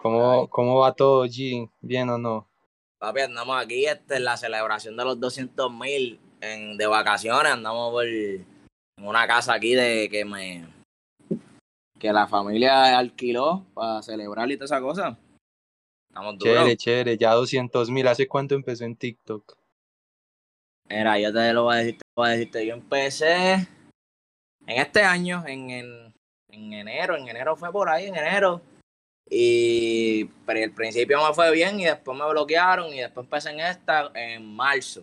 ¿Cómo, ¿Cómo va todo, G? ¿Bien o no? Papi, andamos aquí este, en la celebración de los 200 mil de vacaciones. Andamos por en una casa aquí de que me que la familia alquiló para celebrar y toda esa cosa. Estamos duros. Chévere, chévere. Ya 200 mil. ¿Hace cuánto empezó en TikTok? Mira, yo te lo voy a decir. A decirte. Yo empecé en este año, en, en, en enero. En enero fue por ahí, en enero y pero al principio me fue bien y después me bloquearon y después empecé en esta en marzo.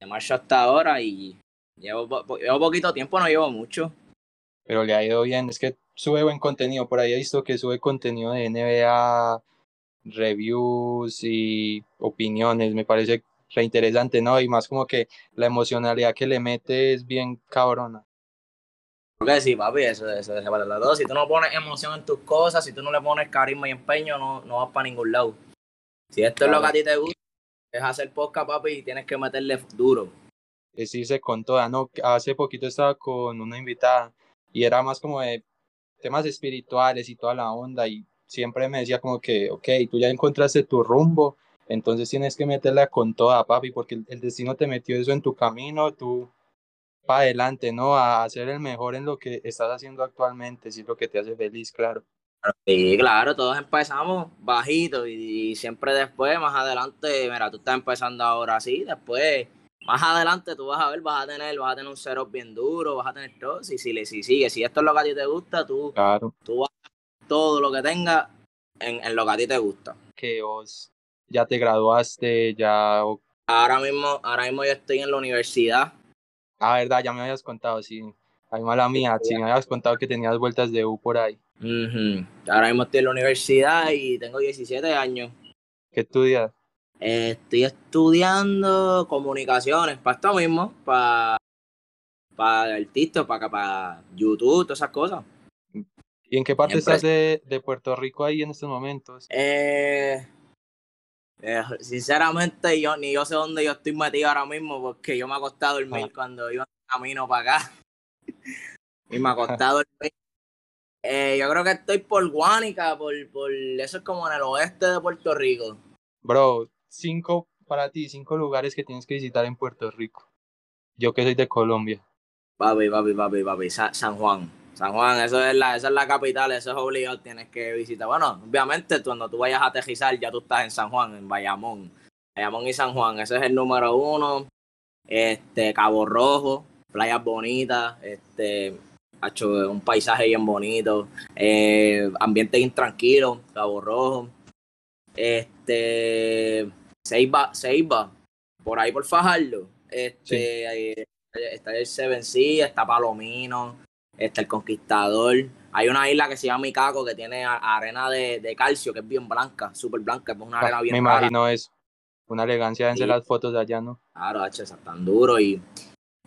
De marzo hasta ahora y llevo, llevo poquito tiempo, no llevo mucho. Pero le ha ido bien, es que sube buen contenido. Por ahí he visto que sube contenido de NBA, reviews y opiniones. Me parece reinteresante, ¿no? Y más como que la emocionalidad que le mete es bien cabrona. Porque sí, papi, eso, eso, eso para las dos. Si tú no pones emoción en tus cosas, si tú no le pones carisma y empeño, no, no vas para ningún lado. Si esto es lo que a ti te gusta, es hacer podcast, papi, y tienes que meterle duro. Es irse con toda, ¿no? Hace poquito estaba con una invitada y era más como de temas espirituales y toda la onda y siempre me decía como que, ok, tú ya encontraste tu rumbo, entonces tienes que meterla con toda, papi, porque el destino te metió eso en tu camino, tú para adelante, ¿no? A ser el mejor en lo que estás haciendo actualmente, si es lo que te hace feliz, claro. Sí, claro, todos empezamos bajito y, siempre después, más adelante, mira, tú estás empezando ahora así, después, más adelante tú vas a ver, vas a tener, vas a tener un cero bien duro, vas a tener todo, si, si, si sigue, si esto es lo que a ti te gusta, tú, claro. tú vas a todo lo que tengas en, en lo que a ti te gusta. Que vos ya te graduaste, ya... Ahora mismo, ahora mismo yo estoy en la universidad, Ah, verdad, ya me habías contado, sí. Ay, mala mía, sí, me habías contado que tenías vueltas de U por ahí. Ahora mismo estoy en la universidad y tengo 17 años. ¿Qué estudias? estoy estudiando comunicaciones, para esto mismo, para, para el TikTok, para, para YouTube, todas esas cosas. ¿Y en qué parte estás de, de, Puerto Rico ahí en estos momentos? Eh, eh, sinceramente, yo ni yo sé dónde yo estoy metido ahora mismo porque yo me he acostado dormir ah. cuando iba camino para acá. y me he acostado dormir. Eh, yo creo que estoy por Guánica, por, por eso es como en el oeste de Puerto Rico. Bro, cinco para ti, cinco lugares que tienes que visitar en Puerto Rico. Yo que soy de Colombia. Papi, papi, papi, papi, San Juan. San Juan, eso es la, esa es la capital, eso es obligado, tienes que visitar. Bueno, obviamente cuando tú vayas a aterrizar ya tú estás en San Juan, en Bayamón. Bayamón y San Juan, ese es el número uno. Este, Cabo Rojo, playas bonitas, este, hecho un paisaje bien bonito, eh, ambiente intranquilo, Cabo Rojo. Este, Seiba, Seiba, por ahí por Fajardo. Este, está el Seven Sea, está Palomino, está el Conquistador. Hay una isla que se llama Micaco que tiene arena de, calcio, que es bien blanca, súper blanca, es una arena bien Me imagino eso. Una elegancia en las fotos de allá, ¿no? Claro, H, es tan duro y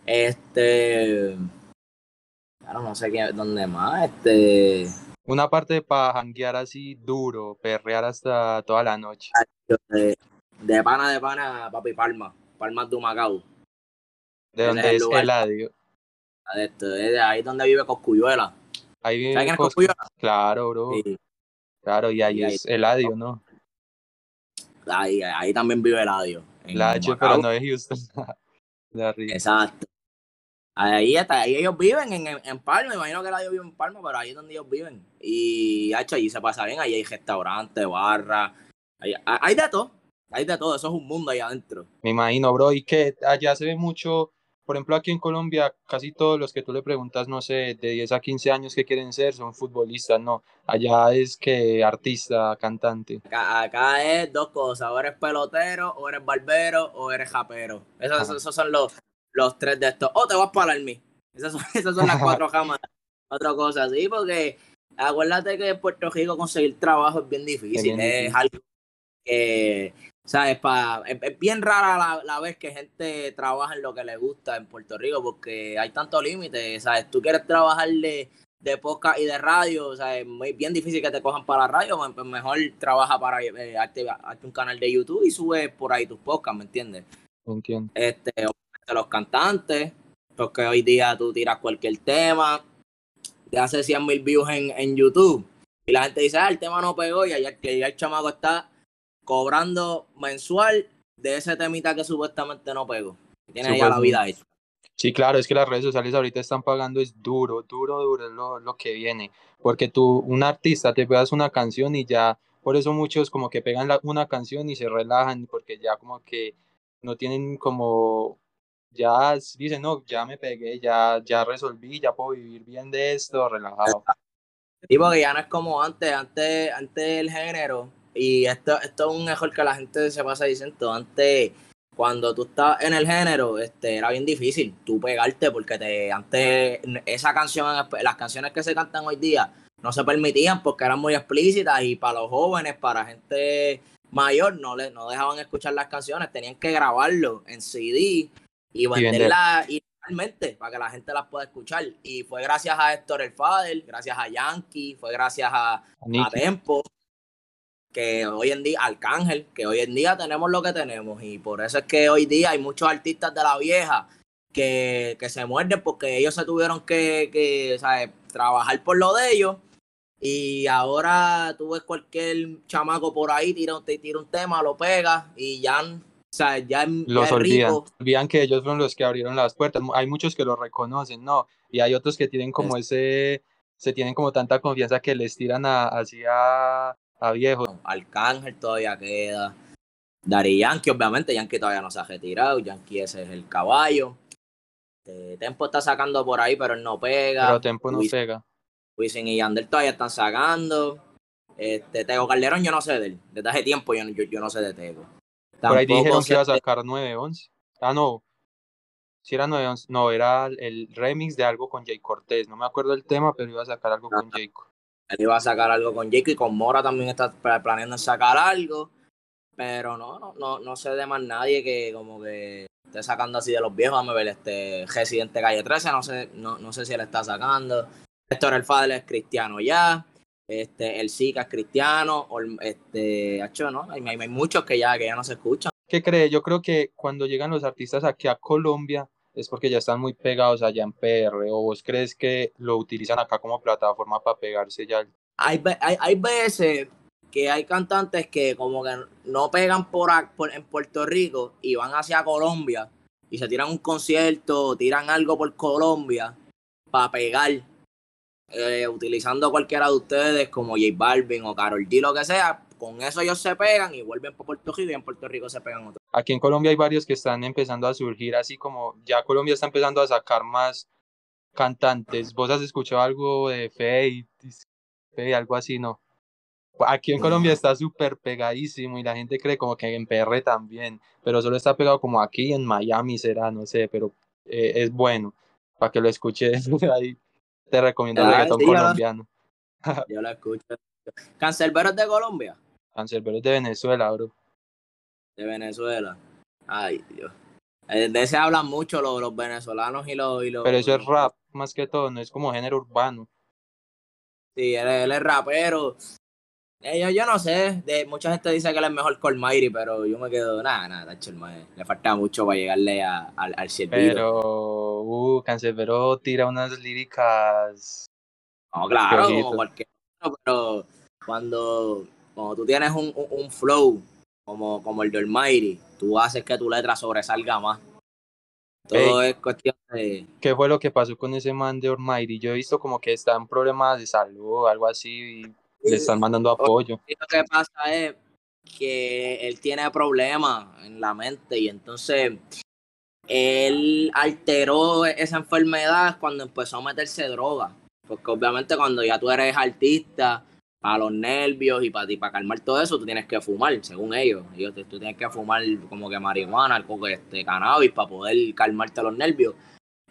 este claro, no sé qué, dónde más, este una parte para janguear así duro, perrear hasta toda la noche. De, pana de pana, papi Palma, Palma de Macao. De donde es el Eladio de ahí donde vive Coscuyuela. Ahí vive ¿Sabes quién es Coscuyuela? Claro, bro. Claro, y ahí, es Eladio, ¿no? Ahí, ahí también vive Eladio. Eladio, pero no es Houston. Exacto. Ahí, está, ahí ellos viven en, en, Palma, me imagino que Eladio vive en Palma, pero ahí es donde ellos viven. Y hecho, allí se pasa bien, ahí hay restaurantes, barra, hay, hay de todo, hay de todo, eso es un mundo ahí adentro. Me imagino, bro, y que allá se ve mucho por ejemplo, aquí en Colombia, casi todos los que tú le preguntas, no sé, de 10 a 15 años qué quieren ser, son futbolistas, no. Allá es que artista, cantante. Acá, es dos cosas, o eres pelotero, o eres barbero, o eres japero. Esos, esos son los, los tres de estos. O te vas para el Esas son, esas son las cuatro jamas. Otra cosa, sí, porque acuérdate que en Puerto Rico conseguir trabajo es bien difícil. es algo que ¿Sabes? Pa, es, bien rara la, vez que gente trabaja en lo que le gusta en Puerto Rico porque hay tanto límite, ¿sabes? Tú quieres trabajar de, de podcast y de radio, ¿sabes? Es bien difícil que te cojan para la radio, pues mejor trabaja para eh, un canal de YouTube y sube por ahí tus podcasts, ¿me entiendes? Entiendo. Este, los cantantes, Porque hoy día tú tiras cualquier tema, te hace 100 mil views en, en YouTube y la gente dice, ah, el tema no pegó y allá, que ya el chamaco está cobrando mensual de ese temita que supuestamente no pegó. Tiene ya la vida hecha. Sí, claro, es que las redes sociales ahorita están pagando, es duro, duro, duro lo, lo que viene. Porque tú, un artista, te pegas una canción y ya, por eso muchos como que pegan una canción y se relajan, porque ya como que no tienen como, ya dicen, no, ya me pegué, ya, ya resolví, ya puedo vivir bien de esto, relajado. Sí, porque ya no es como antes, antes, antes el género, y esto, esto es un mejor que la gente se pasa diciendo, antes cuando tú estabas en el género, este, era bien difícil tú pegarte porque te, antes esa canción, las canciones que se cantan hoy día no se permitían porque eran muy explícitas y para los jóvenes, para gente mayor, no, le, no dejaban escuchar las canciones, tenían que grabarlo en CD y venderla. igualmente para que la gente las pueda escuchar. Y fue gracias a Héctor El Fader, gracias a Yankee, fue gracias a, a Tempo, que hoy en día, Arcángel, que hoy en día tenemos lo que tenemos y por eso es que hoy día hay muchos artistas de la vieja que, que se muerden porque ellos se tuvieron que, que trabajar por lo de ellos y ahora tú ves cualquier chamaco por ahí, tira, te tira un tema, lo pega y ya, o sea, ya, los olvidan. Olvidan que ellos fueron los que abrieron las puertas. Hay muchos que lo reconocen, ¿no? Y hay otros que tienen como ese, se tienen como tanta confianza que les tiran a viejo. Arcángel todavía queda. Dari Yankee, obviamente, Yankee todavía no se ha retirado. Yankee ese es el caballo. Este, Tempo está sacando por ahí, pero él no pega. Pero Tempo no pega. Wisin y Yandel todavía están sacando. Este, Tego Calderón, yo no sé de él. Desde hace tiempo yo, yo, no sé de Tego. por ahí dijeron que iba a sacar 9-11. Ah, no. Si era 9-11. No, era el remix de algo con Jay Cortés. No me acuerdo el tema, pero iba a sacar algo con Jay él iba a sacar algo con Jake y con Mora también está planeando sacar algo. Pero no, no, no, no sé de más nadie que como que esté sacando así de los viejos. a ver, este Residente Calle 13, no sé, no, no sé si él está sacando. Héctor El Fadel es cristiano ya. Este, el Zika es cristiano. Este, hecho, ¿no? Hay, hay, muchos que ya, que ya no se escuchan. ¿Qué cree? Yo creo que cuando llegan los artistas aquí a Colombia, es porque ya están muy pegados allá en PR o vos crees que lo utilizan acá como plataforma para pegarse ya? Hay, hay, hay veces que hay cantantes que como que no pegan por, en Puerto Rico y van hacia Colombia y se tiran un concierto, tiran algo por Colombia para pegar, eh, utilizando cualquiera de ustedes como J Balvin o Carol G, lo que sea, con eso ellos se pegan y vuelven para Puerto Rico y en Puerto Rico se pegan otros. Aquí en Colombia hay varios que están empezando a surgir, así como ya Colombia está empezando a sacar más cantantes. ¿Vos has escuchado algo de Fate, Fate algo así, no? Aquí en Colombia está súper pegadísimo y la gente cree como que en PR también, pero solo está pegado como aquí en Miami será, no sé, pero eh, es bueno para que lo escuches ahí. Te recomiendo el ah, reggaetón colombiano. Yo lo escucho. ¿Cancelberos de Colombia? Cancerbero es de Venezuela, bro. De Venezuela. Ay, Dios. Eh, de ese hablan mucho los, los venezolanos y los, y los, Pero eso es rap, más que todo, no es como género urbano. Sí, él, él es rapero. Eh, yo, yo, no sé, de, mucha gente dice que él es mejor Colmairi, pero yo me quedo, nada, nada, le falta mucho para llegarle a, al, al Pero, uh, Cancerbero tira unas líricas. No, claro, como cualquier pero cuando cuando tú tienes un, un, flow como, como el de Almighty, tú haces que tu letra sobresalga más. Todo es cuestión de... ¿Qué fue lo que pasó con ese man de Almighty? Yo he visto como que está en problemas de salud o algo así y le están mandando apoyo. Lo que pasa es que él tiene problemas en la mente y entonces él alteró esa enfermedad cuando empezó a meterse droga. Porque obviamente cuando ya tú eres artista, para los nervios y para ti, para calmar todo eso, tú tienes que fumar, según ellos. ellos tú tienes que fumar como que marihuana, algo este, cannabis, para poder calmarte los nervios.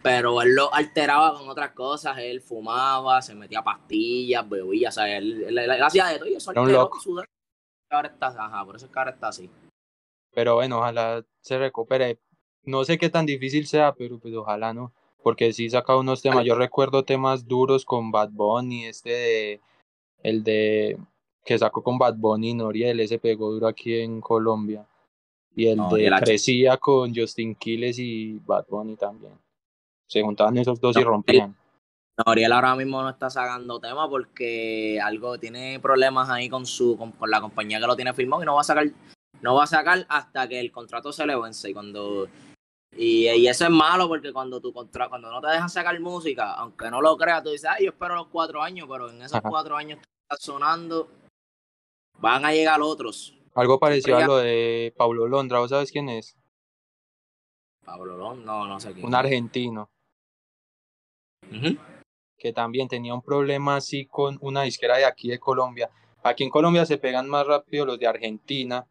Pero él lo alteraba con otras cosas, él fumaba, se metía pastillas, bebía, o sea, él, hacía de todo y eso alteró Ahora está, ajá, por eso es que ahora está así. Pero bueno, ojalá se recupere. No sé qué tan difícil sea, pero pues ojalá no. Porque sí saca unos temas. Yo recuerdo temas duros con Bad Bunny, este de el de que sacó con Bad Bunny y Noriel, ese pegó duro aquí en Colombia. Y el de Crecía con Justin Quiles y Bad Bunny también. Se juntaban esos dos y rompían. Noriel ahora mismo no está sacando tema porque algo tiene problemas ahí con su con, la compañía que lo tiene firmado y no va a sacar no va a sacar hasta que el contrato se le vence y cuando y, eso es malo porque cuando tu contra, cuando no te dejan sacar música, aunque no lo creas, tú dices, ay, yo espero los cuatro años, pero en esos cuatro años que estás sonando, van a llegar otros. Algo parecido a lo de Pablo Londra, ¿vos sabes quién es? Pablo Londra, no, no sé quién. Un argentino. Que también tenía un problema así con una disquera de aquí de Colombia. Aquí en Colombia se pegan más rápido los de Argentina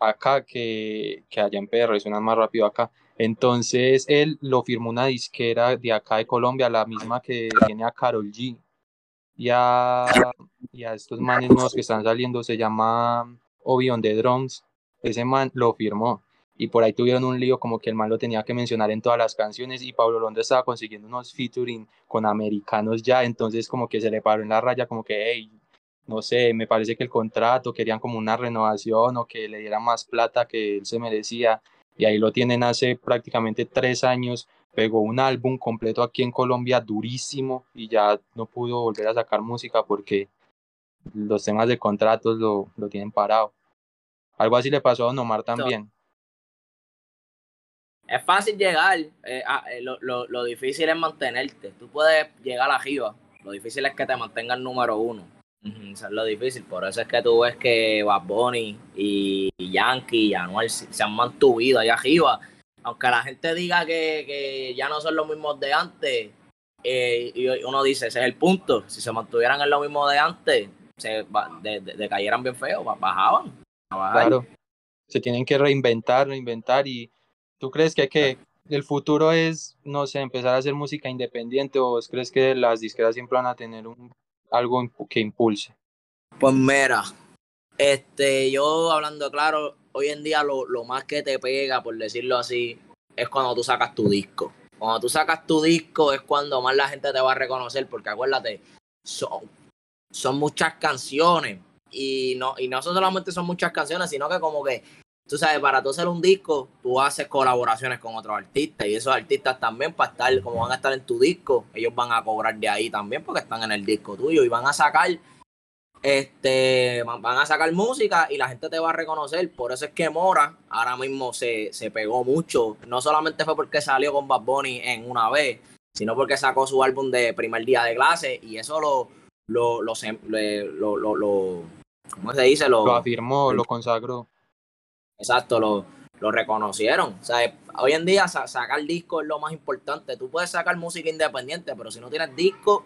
acá que, que allá en PR, suenan más rápido acá. Entonces él lo firmó una disquera de acá de Colombia, la misma que tiene a Carol G. Y a, y a estos manes nuevos que están saliendo se llama Obion de Drums. Ese man lo firmó. Y por ahí tuvieron un lío como que el man lo tenía que mencionar en todas las canciones y Pablo Londra estaba consiguiendo unos featuring con americanos ya, entonces como que se le paró en la raya como que, hey, no sé, me parece que el contrato querían como una renovación o que le dieran más plata que él se merecía. Y ahí lo tienen hace prácticamente tres años. Pegó un álbum completo aquí en Colombia durísimo y ya no pudo volver a sacar música porque los temas de contratos lo, lo tienen parado. Algo así le pasó a Don Omar también. Es fácil llegar, eh, ah, eh, lo, lo, lo, difícil es mantenerte. Tú puedes llegar arriba, lo difícil es que te mantengan número uno. Eso es lo difícil, por eso es que tú ves que Bad Bunny y Yankee y Anuel se han mantuvido allá arriba. Aunque la gente diga que, ya no son los mismos de antes, eh, y uno dice, ese es el punto. Si se mantuvieran en lo mismo de antes, se de, cayeran bien feo, bajaban. Claro. Se tienen que reinventar, reinventar. ¿Y tú crees que, que el futuro es, no sé, empezar a hacer música independiente o crees que las disqueras siempre van a tener un algo que impulse? Pues mira, este, yo hablando claro, hoy en día lo, más que te pega, por decirlo así, es cuando tú sacas tu disco. Cuando tú sacas tu disco es cuando más la gente te va a reconocer, porque acuérdate, son, son muchas canciones. Y no, y no solamente son muchas canciones, sino que como que tú sabes, para tú hacer un disco, tú haces colaboraciones con otros artistas y esos artistas también para estar, como van a estar en tu disco, ellos van a cobrar de ahí también porque están en el disco tuyo y van a sacar, este, van a sacar música y la gente te va a reconocer. Por eso es que Mora ahora mismo se, se pegó mucho. No solamente fue porque salió con Bad Bunny en una vez, sino porque sacó su álbum de primer día de clase y eso lo, lo, lo, lo, lo, lo ¿cómo se dice? Lo, afirmó, lo consagró Exacto, lo, lo reconocieron. O sea, hoy en día sacar disco es lo más importante. Tú puedes sacar música independiente, pero si no tienes disco,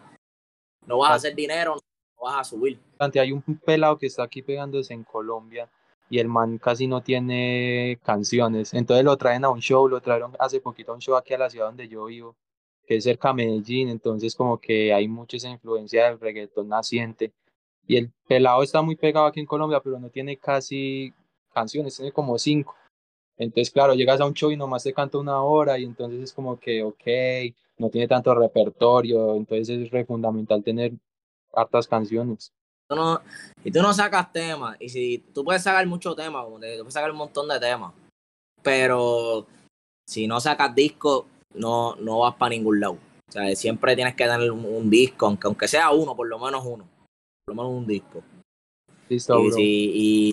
no vas a hacer dinero, no vas a subir. Hay un pelado que está aquí pegándose en Colombia y el man casi no tiene canciones. Entonces lo traen a un show, lo trajeron hace poquito a un show aquí a la ciudad donde yo vivo, que es cerca de Medellín. Entonces como que hay mucha esa influencia del reggaetón naciente. Y el pelado está muy pegado aquí en Colombia, pero no tiene casi canciones, tiene como cinco. Entonces, claro, llegas a un show y nomás te canta una hora y entonces es como que, ok, no tiene tanto repertorio, entonces es re fundamental tener hartas canciones. no, y tú no sacas temas, y si tú puedes sacar muchos temas, tú puedes sacar un montón de temas, pero si no sacas disco, no, no vas para ningún lado. O sea, siempre tienes que tener un, disco, aunque, aunque sea uno, por lo menos uno, por lo menos un disco. Listo, y,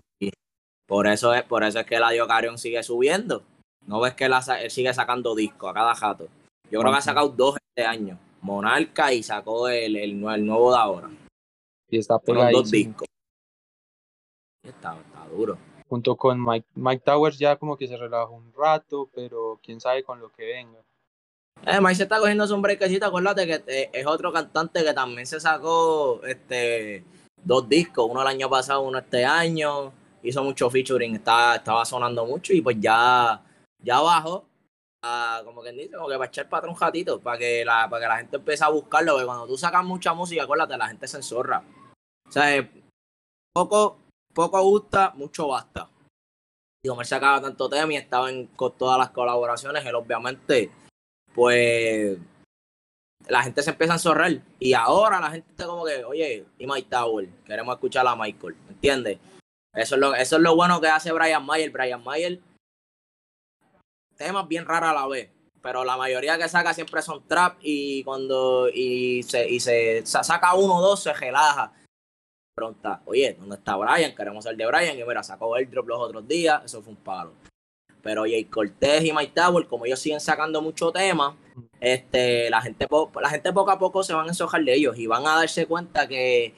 por eso es, por eso es que el Carion sigue subiendo. No ves que él, sigue sacando discos a cada jato. Yo creo que ha sacado dos este año. Monarca y sacó el, el, nuevo de ahora. Y está pegado. dos discos. Está, está duro. Junto con Mike, Mike Towers ya como que se relajó un rato, pero quién sabe con lo que venga. Eh, Mike se está cogiendo su brequecito, acuérdate que eh, es otro cantante que también se sacó este dos discos, uno el año pasado, uno este año hizo mucho featuring, estaba, estaba sonando mucho y pues ya, ya bajó, como quien dice, como que para echar para un ratito, para que, la, para que la gente empiece a buscarlo, porque cuando tú sacas mucha música, acuérdate, la gente se enzorra. O sea, poco, poco gusta, mucho basta. Y como él sacaba tanto tema y estaba en, con todas las colaboraciones, él obviamente, pues la gente se empieza a enzorrar. Y ahora la gente está como que, oye, y Mike Tower, queremos escuchar a Michael, ¿entiendes? Eso es lo, eso es lo bueno que hace Brian Mayer. Brian Mayer, temas bien raros a la vez, pero la mayoría que saca siempre son trap y cuando y se, y se, saca uno o dos se relaja. Pronta, oye, ¿dónde está Brian? Queremos el de Brian y mira, sacó el drop los otros días, eso fue un palo. Pero Jay Cortés y Mike Tower, como ellos siguen sacando mucho tema, este, la gente la gente poco a poco se van a ensojar de ellos y van a darse cuenta que,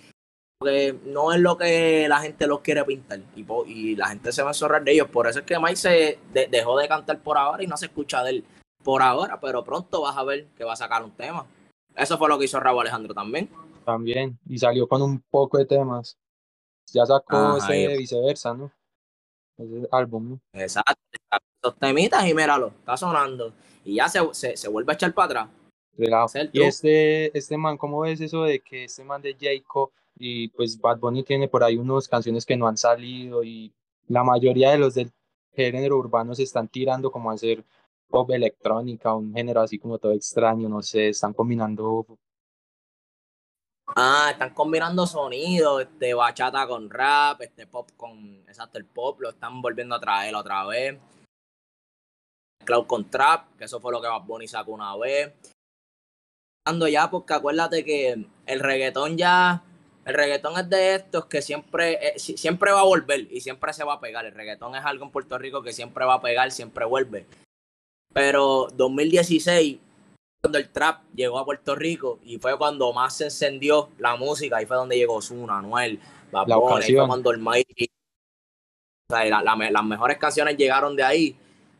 no es lo que la gente los quiere pintar y, y la gente se va a ensorrar de ellos. Por eso es que Mike se dejó de cantar por ahora y no se escucha de él por ahora, pero pronto vas a ver que va a sacar un tema. Eso fue lo que hizo Raúl Alejandro también. También, y salió con un poco de temas. Ya sacó ese viceversa, ¿no? Ese álbum, ¿no? Exacto, esos temitas y míralo, está sonando. Y ya se, se, vuelve a echar para atrás. Y este, este man, ¿cómo ves eso de que este man de Jacob y pues Bad Bunny tiene por ahí unas canciones que no han salido y la mayoría de los del género urbano se están tirando como a hacer pop electrónica, un género así como todo extraño, no sé, están combinando. Ah, están combinando sonidos, este bachata con rap, este pop con, exacto, el pop lo están volviendo a traer otra vez. Cloud con trap, que eso fue lo que Bad Bunny sacó una vez. Ando ya, porque acuérdate que el reggaetón ya, el reggaetón es de estos que siempre, eh, siempre va a volver y siempre se va a pegar. El reggaetón es algo en Puerto Rico que siempre va a pegar, siempre vuelve. Pero 2016, cuando el trap llegó a Puerto Rico y fue cuando más se encendió la música, ahí fue donde llegó Zuna, Anuel, Babón, ahí fue cuando el Mighty. O sea, las mejores canciones llegaron de ahí.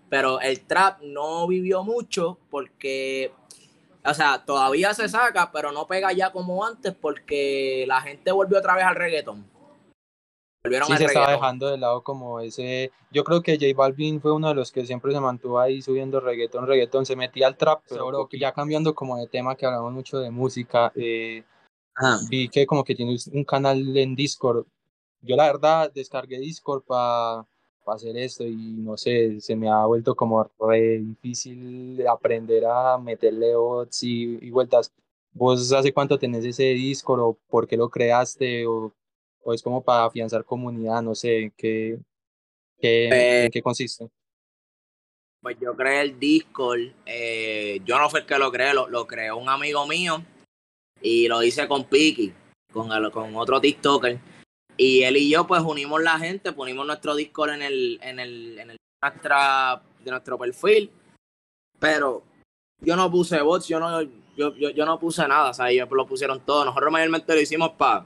Pero el trap no vivió mucho porque, o sea, todavía se saca, pero no pega ya como antes porque la gente volvió otra vez al reggaetón sí, se estaba dejando de lado como ese. Yo creo que J Balvin fue uno de los que siempre se mantuvo ahí subiendo reggaetón, reggaetón, se metía al trap, pero ya cambiando como de tema que hablamos mucho de música, eh, vi que como que tiene un canal en Discord. Yo la verdad descargué Discord para hacer esto y no sé, se me ha vuelto como re difícil aprender a meterle bots y, y vueltas. ¿Vos hace cuánto tenés ese Discord o por qué lo creaste o o es como para afianzar comunidad, no sé, ¿qué, qué, ¿en pues qué consiste? Pues yo creé el Discord, eh, yo no fui el que lo creé, lo, creó un amigo mío y lo hice con Piki, con, con otro TikToker. Y él y yo pues unimos la gente, ponimos nuestro Discord en el, en el, en el nuestra, de nuestro perfil, pero yo no puse bots, yo no, yo, yo, yo no puse nada, o sea, ellos lo pusieron todo. Nosotros mayormente lo hicimos para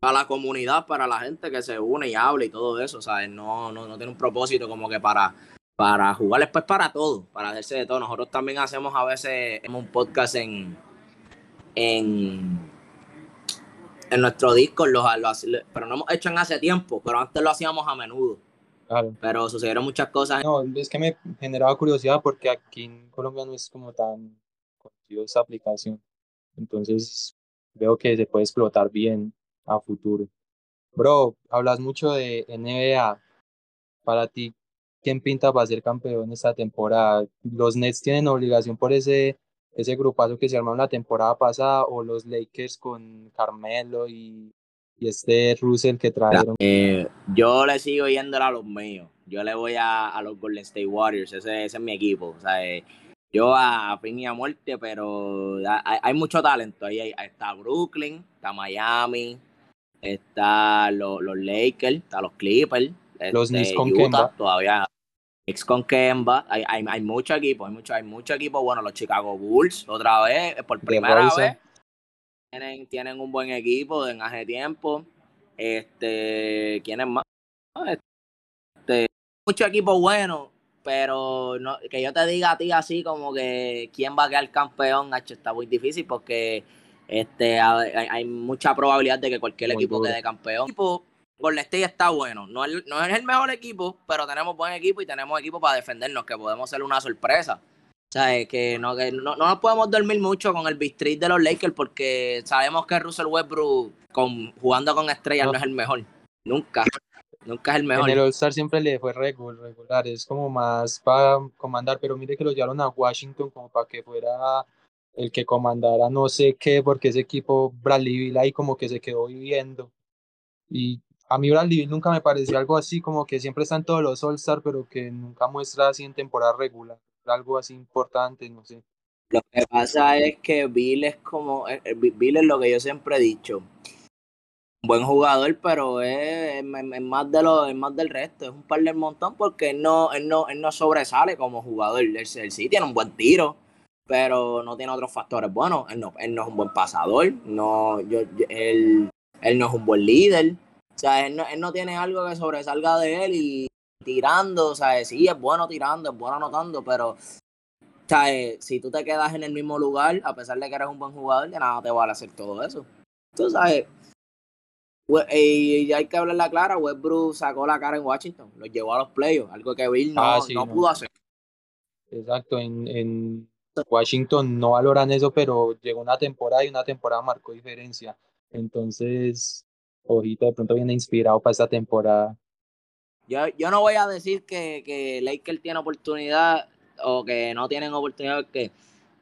para la comunidad, para la gente que se une y habla y todo eso, ¿sabes? No, no, no tiene un propósito como que para, para jugar, después para todo, para hacerse de todo. Nosotros también hacemos a veces un podcast en, en, en nuestro disco, los, pero no hemos hecho en hace tiempo, pero antes lo hacíamos a menudo. Claro. Pero sucedieron muchas cosas. No, es que me generaba curiosidad porque aquí en Colombia no es como tan conocido esa aplicación. Entonces veo que se puede explotar bien a futuro. Bro, hablas mucho de NBA. Para ti, ¿quién pinta para ser campeón esta temporada? ¿Los Nets tienen obligación por ese, ese grupazo que se armó la temporada pasada o los Lakers con Carmelo y, y este Russell que trajeron? Eh, yo le sigo yendo a los míos. Yo le voy a, a los Golden State Warriors. Ese, ese es mi equipo. O sea, eh, yo a fin y a muerte, pero hay, hay mucho talento. Ahí, está Brooklyn, está Miami, está los, los Lakers, está los Clippers, los Knicks este, con Kemba. Todavía Knicks con Kemba. Hay, hay, hay mucho equipo, hay mucho, hay mucho equipo. Bueno, los Chicago Bulls, otra vez, por primera vez. Tienen, tienen un buen equipo en hace tiempo. Este, ¿quiénes más? Este, mucho equipo bueno, pero no, que yo te diga a ti así como que quién va a quedar campeón, está muy difícil porque este, hay, mucha probabilidad de que cualquier equipo quede campeón. Golden State está bueno. No es, no es el mejor equipo, pero tenemos buen equipo y tenemos equipo para defendernos, que podemos ser una sorpresa. O sea, que no, que no, nos podemos dormir mucho con el bistrit de los Lakers porque sabemos que Russell Westbrook con, jugando con estrellas no, es el mejor. Nunca. Nunca es el mejor. En el All-Star siempre le fue regular, es como más para comandar, pero mire que lo llevaron a Washington como para que fuera el que comandara no sé qué, porque ese equipo Bradley Bill ahí como que se quedó viviendo. Y a mí Bradley nunca me pareció algo así, como que siempre están todos los All-Star, pero que nunca muestra así en temporada regular. algo así importante, no sé. Lo que pasa es que Bill es como, eh, eh, Bill es lo que yo siempre he dicho. Un buen jugador, pero es, más de lo, es más del resto, es un par del montón porque él no, él no, él no sobresale como jugador. Él, sí tiene un buen tiro, pero no tiene otros factores Bueno, Él no, él no es un buen pasador, no, yo, él, él no es un buen líder. O sea, él no, él no tiene algo que sobresalga de él y tirando, o sea, sí es bueno tirando, es bueno anotando, pero o sea, eh, si tú te quedas en el mismo lugar, a pesar de que eres un buen jugador, de nada te vale hacer todo eso. Tú sabes, y hay que hablarla clara, Westbrook sacó la cara en Washington, lo llevó a los playoffs, algo que Bill no, ah, no, pudo hacer. Exacto, en, en, Washington no valoran eso, pero llegó una temporada y una temporada marcó diferencia. Entonces, ojito, de pronto viene inspirado para esta temporada. Yo, yo no voy a decir que, que Lakers tiene oportunidad o que no tienen oportunidad, que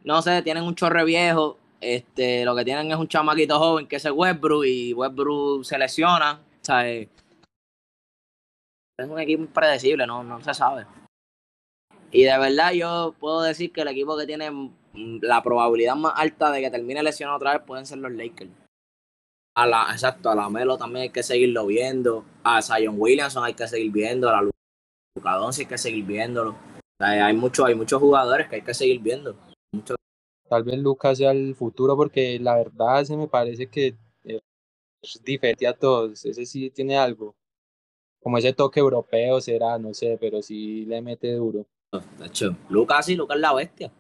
no sé, tienen un chorre viejo, este, lo que tienen es un chamaquito joven que es el Westbrook y Westbrook se lesiona, es un equipo impredecible, no, no se sabe. Y de verdad yo puedo decir que el equipo que tiene la probabilidad más alta de que termine lesionado otra vez pueden ser los Lakers. A la, exacto, a la Melo también hay que seguirlo viendo. A Zion Williamson hay que seguir viendo. A Luka Doncic hay que seguir viéndolo hay, mucho, hay muchos jugadores que hay que seguir viendo. Tal vez Lucas sea el futuro porque la verdad se me parece que eh, es diferente a todos. Ese sí tiene algo. Como ese toque europeo será, no sé, pero sí le mete duro. Lucas sí, Lucas es la bestia.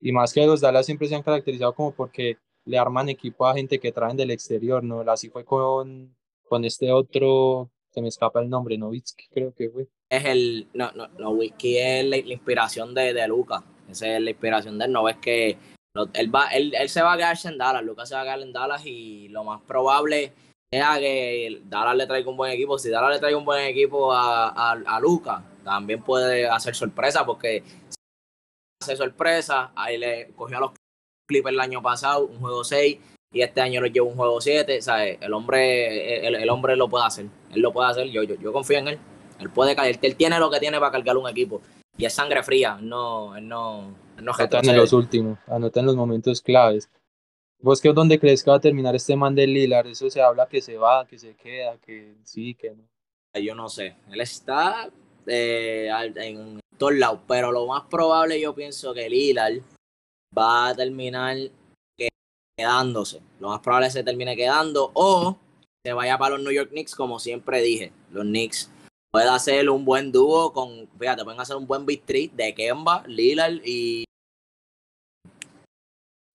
Y más que los Dallas siempre se han caracterizado como porque le arman equipo a gente que traen del exterior, ¿no? Así fue con, con este otro, se me escapa el nombre, Novitsky creo que fue es el. No, no, no Whisky es la, inspiración de, de Lucas. Esa es la inspiración de él. No ves que él, va, él, él, se va a quedar en Dallas. Lucas se va a quedar en Dallas y lo más probable es que Dallas le traiga un buen equipo. Si Dallas le trae un buen equipo a, a, a Lucas, también puede hacer sorpresa porque hace sorpresa. Ahí le cogió a los Clippers el año pasado, un juego 6 y este año lo lleva un juego 7, El hombre, el, hombre lo puede hacer, él lo puede hacer, yo, yo, yo confío en él. Él puede caer, él tiene lo que tiene para cargar un equipo. Y es sangre fría, no, no, no en los últimos, anota en los momentos claves. ¿Vos qué dónde crees que va a terminar este man de Lilar? Eso se habla que se va, que se queda, que sí, que no. Yo no sé. Él está eh, en todos lados, pero lo más probable yo pienso que Lilar va a terminar quedándose. Lo más probable es que se termine quedando o se vaya para los New York Knicks, como siempre dije. Los Knicks puede hacer un buen dúo con, fíjate, pueden hacer un buen beat de Kemba, Lillard y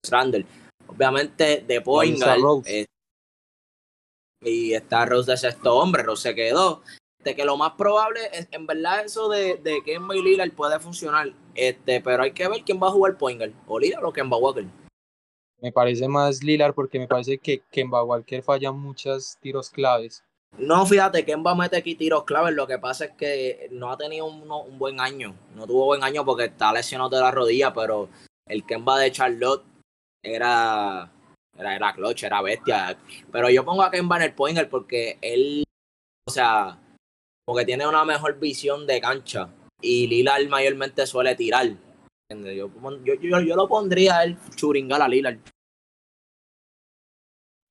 Randall. Obviamente de Poingal eh, y está Rose de sexto hombre, Rose se quedó. De que lo más probable es, en verdad, eso de, de Kemba y Lillard puede funcionar, este, pero hay que ver quién va a jugar Poingal, o Lillard o Kemba Walker. Me parece más Lillard porque me parece que Kemba Walker falla muchos tiros claves. No, fíjate, Kemba mete aquí tiros claves. Lo que pasa es que no ha tenido un, buen año. No tuvo buen año porque está lesionado de la rodilla, pero el Kemba de Charlotte era, era, era clutch, era bestia. Pero yo pongo a Kemba en el pointer porque él, o sea, porque tiene una mejor visión de cancha. Y Lillard mayormente suele tirar. Yo, yo, yo, lo pondría él churingal a Lillard.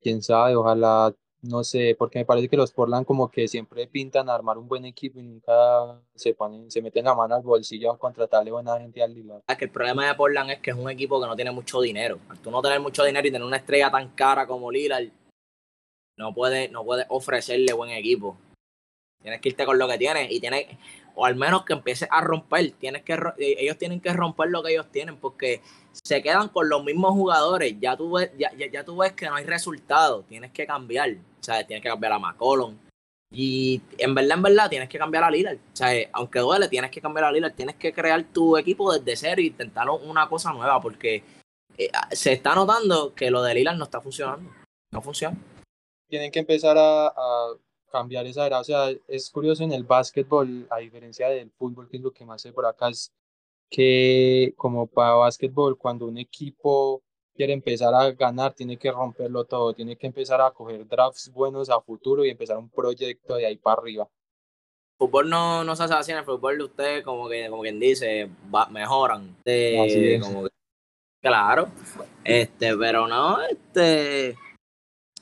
Quién sabe, ojalá no sé, porque me parece que los Portland como que siempre pintan a armar un buen equipo y nunca se ponen, se meten la mano al bolsillo a contratarle buena gente al Lillard. Es que el problema de Portland es que es un equipo que no tiene mucho dinero. tú no tener mucho dinero y tener una estrella tan cara como Lillard, no puedes no puede ofrecerle buen equipo. Tienes que irte con lo que tienes y tienes, o al menos que empieces a romper. Tienes que, eh, ellos tienen que romper lo que ellos tienen porque se quedan con los mismos jugadores. Ya tú ves, ya, ya, tú ves que no hay resultado. Tienes que cambiar. O sea, tienes que cambiar a McCollum. Y en verdad, en verdad, tienes que cambiar a Lillard. O sea, aunque duele, tienes que cambiar a Lillard. Tienes que crear tu equipo desde cero e intentar una cosa nueva porque eh, se está notando que lo de Lillard no está funcionando. No funciona. Tienen que empezar a, cambiar esa era. O sea, es curioso en el básquetbol, a diferencia del fútbol, que es lo que más sé por acá, es que como para básquetbol, cuando un equipo quiere empezar a ganar, tiene que romperlo todo, tiene que empezar a coger drafts buenos a futuro y empezar un proyecto de ahí para arriba. fútbol no, no se hace así, en el fútbol de usted, como que, como quien dice, va, mejoran. Este, como que, claro. Este, pero no, este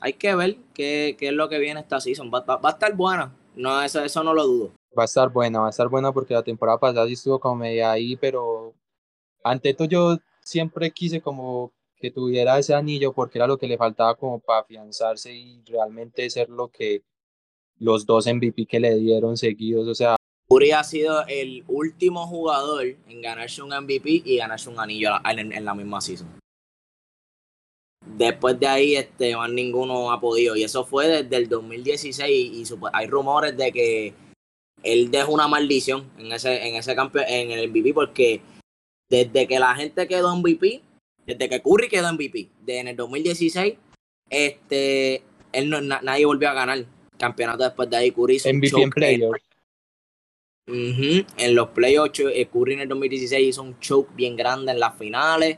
hay que ver qué, qué es lo que viene esta season. Va, va, a estar buena. No, eso, eso no lo dudo. Va a estar buena, va a estar buena porque la temporada pasada sí estuvo como media ahí, pero ante todo yo siempre quise como que tuviera ese anillo porque era lo que le faltaba como para afianzarse y realmente ser lo que los dos MVP que le dieron seguidos, o sea. Curry ha sido el último jugador en ganarse un MVP y ganarse un anillo en, en la misma season. Después de ahí, este, más ninguno ha podido. Y eso fue desde el 2016 y, hay rumores de que él dejó una maldición en ese, en ese campeón, en el MVP, porque desde que la gente quedó MVP, desde que Curry quedó MVP, de en el 2016, este, él no, nadie volvió a ganar campeonato después de ahí. Curry hizo MVP en playoffs. En los playoffs, eh, Curry en el 2016 hizo un choke bien grande en las finales.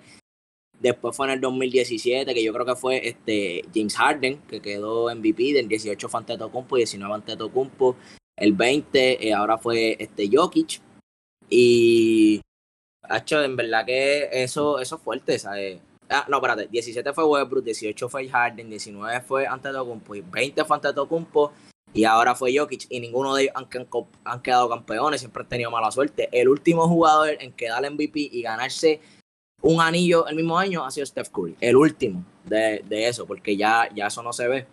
Después fue en el 2017, que yo creo que fue este James Harden, que quedó MVP, del 18 fue Antetokounmpo y 19 Antetokounmpo. El 20 eh, ahora fue este Jokic. Y hecho, en verdad que eso, eso es fuerte, ¿sabes? Ah, no, espérate, 17 fue Westbrook, 18 fue Harden, 19 fue Antetokounmpo y 20 fue Antetokounmpo y ahora fue Jokic y ninguno de ellos han, han, quedado campeones, siempre han tenido mala suerte. El último jugador en quedar MVP y ganarse un anillo el mismo año ha sido Steph Curry, el último de, de eso, porque ya, ya eso no se ve.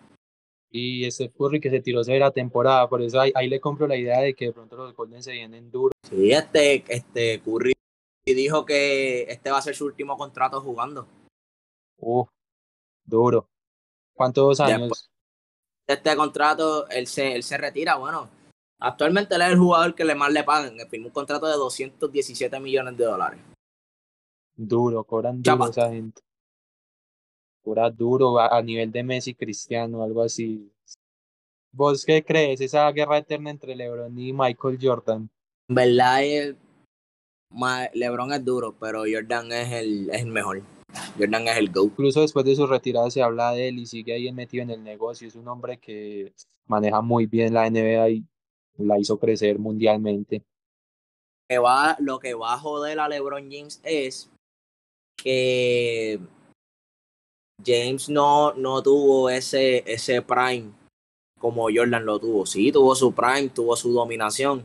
Y Steph Curry que se tiró la temporada, por eso ahí, ahí, le compro la idea de que de pronto los Golden se vienen duros. Sí, este, este Curry dijo que este va a ser su último contrato jugando. Uh, duro. ¿Cuántos años? este contrato, él se, él se retira, bueno. Actualmente él es el jugador que le más le pagan. Él firmó un contrato de 217 millones de dólares. Duro, cobran duro esa gente. Cobra duro a, nivel de Messi Cristiano, algo así. ¿Vos qué crees? Esa guerra eterna entre LeBron y Michael Jordan. En verdad, LeBron es duro, pero Jordan es el, es el mejor. Jordan es el GO. Incluso después de su retirada se habla de él y sigue ahí metido en el negocio. Es un hombre que maneja muy bien la NBA y la hizo crecer mundialmente. Que va, lo que va a joder a LeBron James es que James no, no tuvo ese, ese prime como Jordan lo tuvo. Sí, tuvo su prime, tuvo su dominación.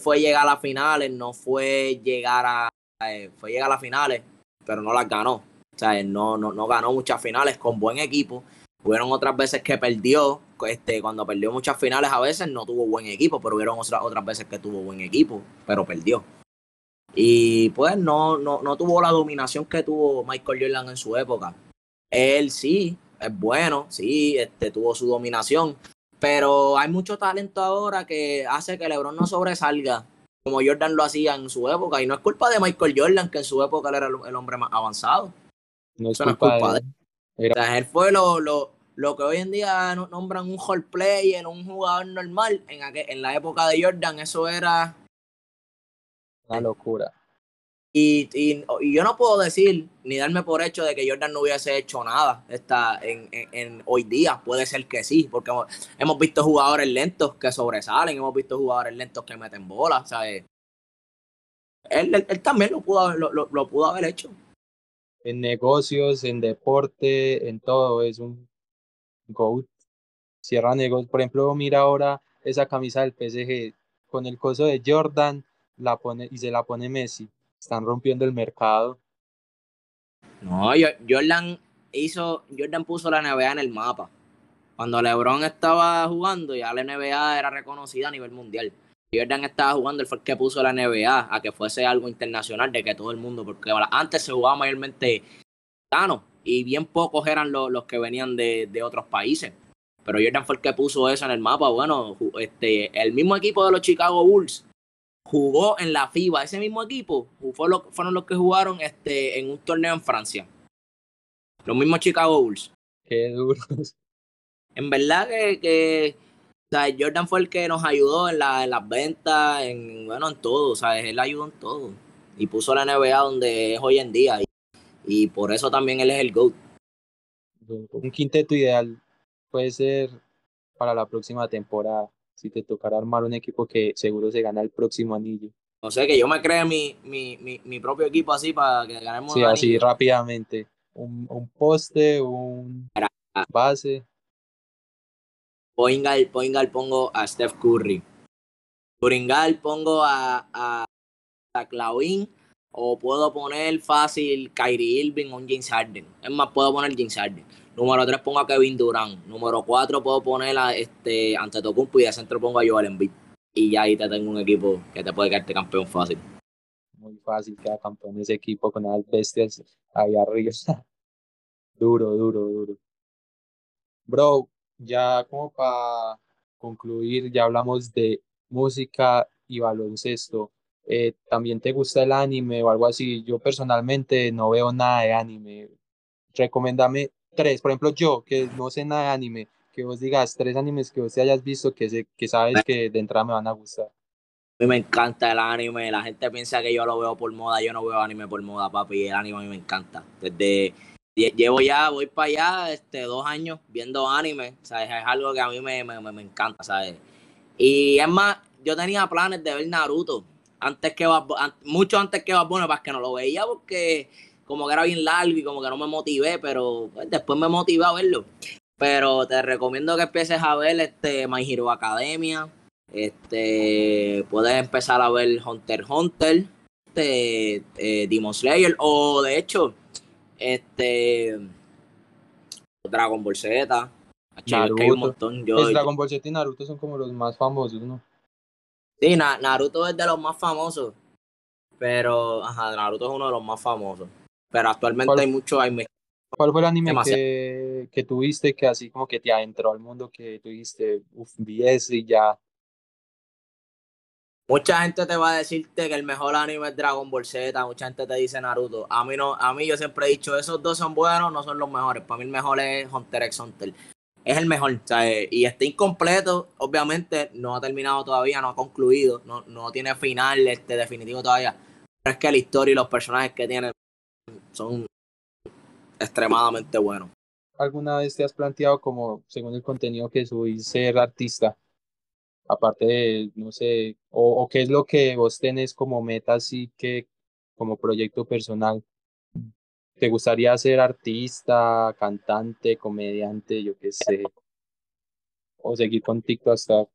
Fue llegar a las finales, no fue llegar a, eh, fue llegar a las finales, pero no las ganó. O sea, no, no, no ganó muchas finales con buen equipo. Hubieron otras veces que perdió, este, cuando perdió muchas finales a veces no tuvo buen equipo, pero hubieron otras, otras veces que tuvo buen equipo, pero perdió. Y pues no, no, no tuvo la dominación que tuvo Michael Jordan en su época. Él sí, es bueno, sí, este, tuvo su dominación, pero hay mucho talento ahora que hace que LeBron no sobresalga como Jordan lo hacía en su época. Y no es culpa de Michael Jordan, que en su época él era el, hombre más avanzado. No es, culpa, de él. él fue lo, lo, lo, que hoy en día nombran un hall player, un jugador normal. En, en la época de Jordan eso era una locura. Y, y, yo no puedo decir ni darme por hecho de que Jordan no hubiese hecho nada esta, en, en, hoy día. Puede ser que sí, porque hemos, visto jugadores lentos que sobresalen, hemos visto jugadores lentos que meten bolas. ¿sabes? Él, él, también lo pudo, lo, lo, pudo haber hecho. En negocios, en deporte, en todo, es un GOAT. Cierra negocios. Por ejemplo, mira ahora esa camisa del PSG con el coso de Jordan la pone y se la pone Messi. Están rompiendo el mercado. No, Jordan hizo, Jordan puso la NBA en el mapa. Cuando LeBron estaba jugando, ya la NBA era reconocida a nivel mundial. Jordan estaba jugando, él fue el que puso la NBA a que fuese algo internacional de que todo el mundo, porque antes se jugaba mayormente gano y bien pocos eran los, los que venían de, de, otros países. Pero Jordan fue el que puso eso en el mapa. Bueno, este, el mismo equipo de los Chicago Bulls jugó en la FIBA. Ese mismo equipo fueron los que jugaron este, en un torneo en Francia. Los mismos Chicago Bulls. Qué duros. En verdad que, Jordan fue el que nos ayudó en, la, en las ventas, en, bueno, en todo, ¿sabes? Él ayudó en todo. Y puso la NBA donde es hoy en día. Y, y por eso también él es el GOAT. Un quinteto ideal puede ser para la próxima temporada. Si te tocara armar un equipo que seguro se gana el próximo anillo. O sea, que yo me cree mi, mi, mi, mi propio equipo así para que ganemos Sí, así rápidamente. Un, un poste, un base. Poingal, Poingal pongo a Steph Curry. Pongo a, a, a Clauin o puedo poner fácil Kyrie Irving o James Harden. Es más, puedo poner James Harden. Número 3 pongo a Kevin Durant. Número 4 puedo poner a este Antetokounmpo y de centro pongo a Joel Embiid. Y ya ahí te tengo un equipo que te puede quedarte campeón fácil. Muy fácil queda campeón ese equipo con las bestias ahí arriba. duro, duro, duro. Bro, ya como para concluir, ya hablamos de música y baloncesto. Eh, ¿También te gusta el anime o algo así? Yo personalmente no veo nada de anime. Recoméndame tres, por ejemplo, yo que no sé nada de anime, que vos digas tres animes que vos hayas visto que, que sabes que de entrada me van a gustar. A mí me encanta el anime, la gente piensa que yo lo veo por moda, yo no veo anime por moda, papi, el anime a mí me encanta. Desde llevo ya, voy para allá este, dos años viendo anime, ¿sabes? Es algo que a mí me, me, me encanta, ¿sabes? Y es más, yo tenía planes de ver Naruto antes que mucho antes que bueno para que no lo veía porque como que era bien largo y como que no me motivé, pero pues, después me motivé a verlo. Pero te recomiendo que empieces a ver este My Hero Academia. Este puedes empezar a ver Hunter Hunter, este, eh, Demon Slayer, o de hecho, este Dragon Ball Z. Naruto. Hay un montón. Yo, Dragon Ball Z y Naruto son como los más famosos, ¿no? Sí, Naruto es de los más famosos. Pero, ajá, Naruto es uno de los más famosos. Pero actualmente hay mucho anime. ¿Cuál fue el anime que, que, tuviste que así como que te adentró al mundo que tuviste, uff, vi y ya? Mucha gente te va a decirte que el mejor anime es Dragon Ball Z, mucha gente te dice Naruto. A mí no, a mí yo siempre he dicho, esos dos son buenos, no son los mejores. Para mí el mejor es Hunter x Hunter es el mejor. y está incompleto, obviamente, no ha terminado todavía, no ha concluido, no, no tiene final este, definitivo todavía. Pero es que la historia y los personajes que tiene son extremadamente buenos. ¿Alguna vez te has planteado como, según el contenido que subís, ser artista? Aparte de, no sé, o, o qué es lo que vos tenés como meta así que como proyecto personal ¿Te gustaría ser artista, cantante, comediante, yo qué sé? O seguir con TikTok hasta...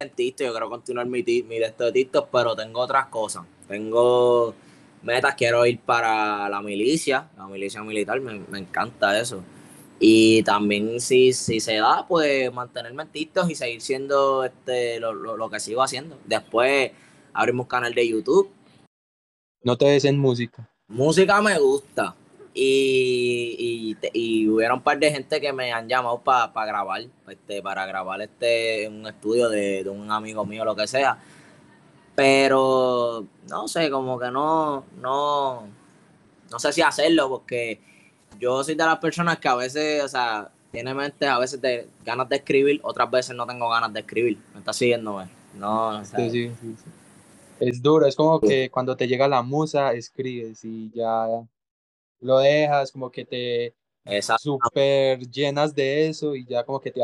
Yo quiero continuar mi, mi de TikTok, pero tengo otras cosas. Tengo metas, quiero ir para la milicia, la milicia militar, me, encanta eso. Y también si, si se da, pues mantenerme en TikTok y seguir siendo este, lo, lo que sigo haciendo. Después abrimos un canal de YouTube. ¿No te ves en música? Música me gusta. Y, y, hubiera un par de gente que me han llamado para grabar, este, para grabar este un estudio de, un amigo mío, lo que sea. Pero no sé, como que no, no, no sé si hacerlo, porque yo soy de las personas que a veces, o sea, tiene mente a veces de ganas de escribir, otras veces no tengo ganas de escribir. ¿Me está siguiendo? No, sí, sí, sí es duro, es como que cuando te llega la musa, escribes y ya lo dejas, como que te super llenas de eso y ya como que te,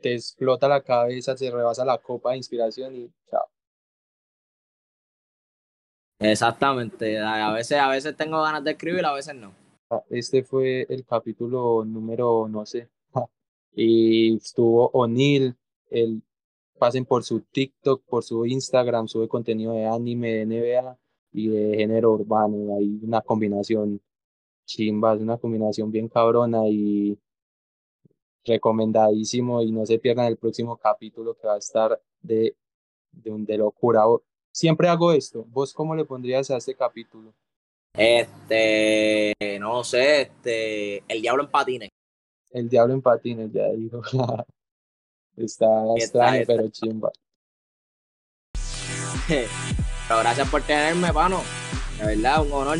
te explota la cabeza, se rebasa la copa de inspiración y chao. Exactamente, a veces, a veces tengo ganas de escribir, a veces no. Ah, este fue el capítulo número, no sé, y estuvo O'Neill, el pasen por su TikTok, por su Instagram, sube contenido de anime, de NBA y de género urbano. Hay una combinación chimba, es una combinación bien cabrona y recomendadísimo y no se pierdan el próximo capítulo que va a estar de, de, de locura. Siempre hago esto. ¿Vos cómo le pondrías a este capítulo? Este, no sé, este, el diablo en patines. El diablo en patines, ya digo. Está extraño, pero chimba. pero gracias por tenerme, pano. De verdad, un honor.